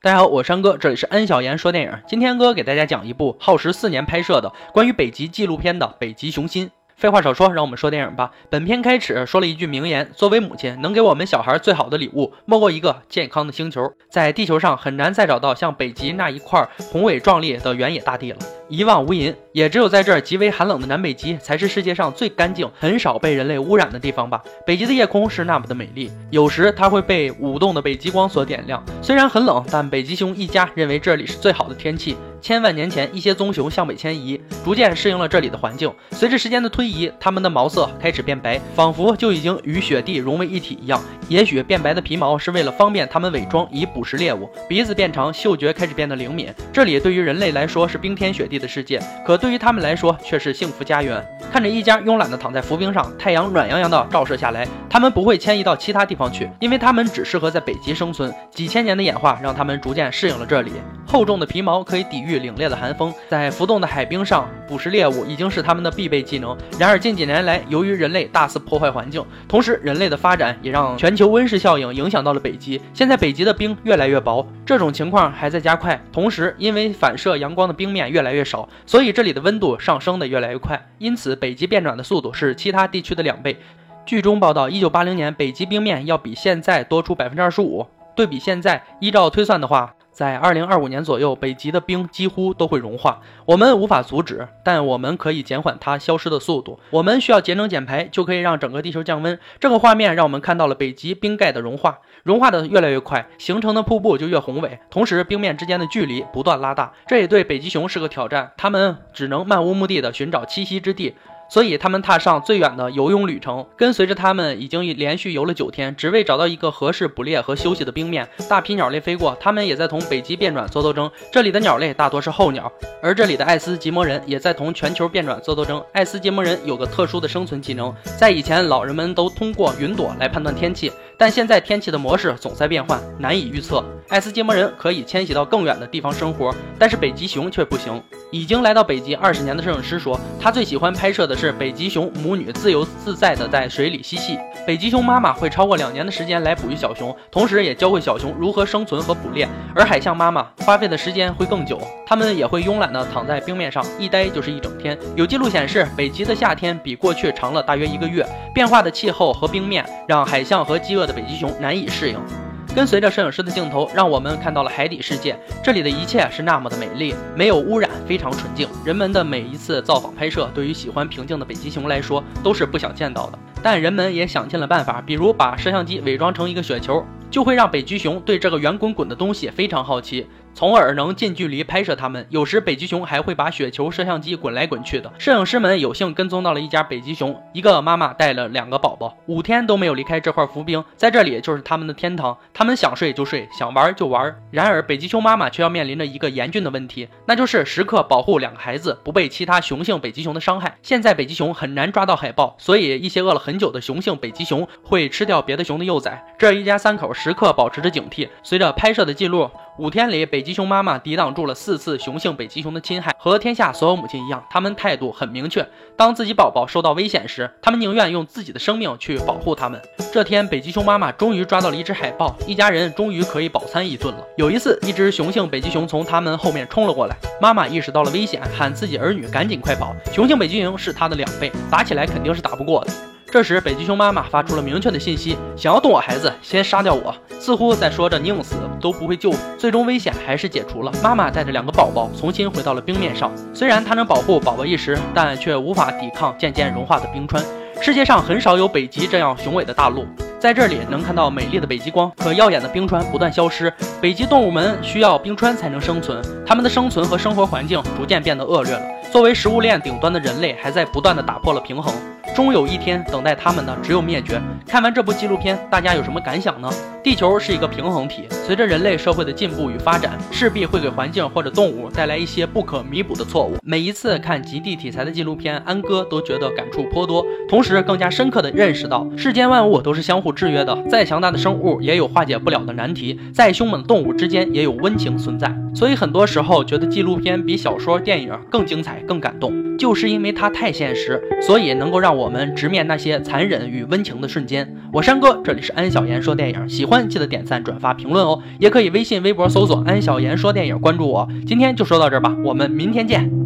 大家好，我是安哥，这里是安小言说电影。今天哥给大家讲一部耗时四年拍摄的关于北极纪录片的《北极熊心》。废话少说，让我们说电影吧。本片开始说了一句名言：作为母亲，能给我们小孩最好的礼物，莫过一个健康的星球。在地球上很难再找到像北极那一块宏伟壮丽的原野大地了。一望无垠，也只有在这儿极为寒冷的南北极，才是世界上最干净、很少被人类污染的地方吧。北极的夜空是那么的美丽，有时它会被舞动的北极光所点亮。虽然很冷，但北极熊一家认为这里是最好的天气。千万年前，一些棕熊向北迁移，逐渐适应了这里的环境。随着时间的推移，它们的毛色开始变白，仿佛就已经与雪地融为一体一样。也许变白的皮毛是为了方便它们伪装以捕食猎物。鼻子变长，嗅觉开始变得灵敏。这里对于人类来说是冰天雪地的世界，可对对于他们来说却是幸福家园。看着一家慵懒地躺在浮冰上，太阳暖洋洋地照射下来，他们不会迁移到其他地方去，因为他们只适合在北极生存。几千年的演化让他们逐渐适应了这里。厚重的皮毛可以抵御凛冽的寒风，在浮动的海冰上捕食猎物已经是他们的必备技能。然而近几年来，由于人类大肆破坏环境，同时人类的发展也让全球温室效应影响到了北极。现在北极的冰越来越薄，这种情况还在加快。同时，因为反射阳光的冰面越来越少，所以这里的温度上升的越来越快。因此，北极变暖的速度是其他地区的两倍。剧中报道，一九八零年北极冰面要比现在多出百分之二十五。对比现在，依照推算的话。在二零二五年左右，北极的冰几乎都会融化。我们无法阻止，但我们可以减缓它消失的速度。我们需要节能减排，就可以让整个地球降温。这个画面让我们看到了北极冰盖的融化，融化的越来越快，形成的瀑布就越宏伟。同时，冰面之间的距离不断拉大，这也对北极熊是个挑战。它们只能漫无目的的寻找栖息之地。所以他们踏上最远的游泳旅程，跟随着他们已经连续游了九天，只为找到一个合适捕猎和休息的冰面。大批鸟类飞过，他们也在同北极变转做斗争。这里的鸟类大多是候鸟，而这里的爱斯基摩人也在同全球变暖做斗争。爱斯基摩人有个特殊的生存技能，在以前老人们都通过云朵来判断天气，但现在天气的模式总在变换，难以预测。爱斯基摩人可以迁徙到更远的地方生活，但是北极熊却不行。已经来到北极二十年的摄影师说，他最喜欢拍摄的是北极熊母女自由自在的在水里嬉戏。北极熊妈妈会超过两年的时间来哺育小熊，同时也教会小熊如何生存和捕猎。而海象妈妈花费的时间会更久，它们也会慵懒地躺在冰面上，一待就是一整天。有记录显示，北极的夏天比过去长了大约一个月。变化的气候和冰面让海象和饥饿的北极熊难以适应。跟随着摄影师的镜头，让我们看到了海底世界。这里的一切是那么的美丽，没有污染，非常纯净。人们的每一次造访拍摄，对于喜欢平静的北极熊来说，都是不想见到的。但人们也想尽了办法，比如把摄像机伪装成一个雪球，就会让北极熊对这个圆滚滚的东西非常好奇。从而能近距离拍摄它们。有时北极熊还会把雪球摄像机滚来滚去的。摄影师们有幸跟踪到了一家北极熊，一个妈妈带了两个宝宝，五天都没有离开这块浮冰，在这里就是他们的天堂。他们想睡就睡，想玩就玩。然而北极熊妈妈却要面临着一个严峻的问题，那就是时刻保护两个孩子不被其他雄性北极熊的伤害。现在北极熊很难抓到海豹，所以一些饿了很久的雄性北极熊会吃掉别的熊的幼崽。这一家三口时刻保持着警惕。随着拍摄的记录。五天里，北极极熊妈妈抵挡住了四次雄性北极熊的侵害。和天下所有母亲一样，他们态度很明确：当自己宝宝受到危险时，他们宁愿用自己的生命去保护他们。这天，北极熊妈妈终于抓到了一只海豹，一家人终于可以饱餐一顿了。有一次，一只雄性北极熊从他们后面冲了过来，妈妈意识到了危险，喊自己儿女赶紧快跑。雄性北极熊是它的两倍，打起来肯定是打不过的。这时，北极熊妈妈发出了明确的信息：想要动我孩子，先杀掉我。似乎在说着宁死都不会救。最终危险还是解除了，妈妈带着两个宝宝重新回到了冰面上。虽然它能保护宝宝一时，但却无法抵抗渐渐融化的冰川。世界上很少有北极这样雄伟的大陆，在这里能看到美丽的北极光，可耀眼的冰川不断消失。北极动物们需要冰川才能生存，它们的生存和生活环境逐渐变得恶劣了。作为食物链顶端的人类，还在不断的打破了平衡。终有一天，等待他们的只有灭绝。看完这部纪录片，大家有什么感想呢？地球是一个平衡体，随着人类社会的进步与发展，势必会给环境或者动物带来一些不可弥补的错误。每一次看极地题材的纪录片，安哥都觉得感触颇多，同时更加深刻地认识到，世间万物都是相互制约的。再强大的生物也有化解不了的难题，再凶猛的动物之间也有温情存在。所以很多时候觉得纪录片比小说、电影更精彩、更感动，就是因为它太现实，所以能够让我。我们直面那些残忍与温情的瞬间。我山哥，这里是安小言说电影，喜欢记得点赞、转发、评论哦，也可以微信、微博搜索“安小言说电影”，关注我。今天就说到这儿吧，我们明天见。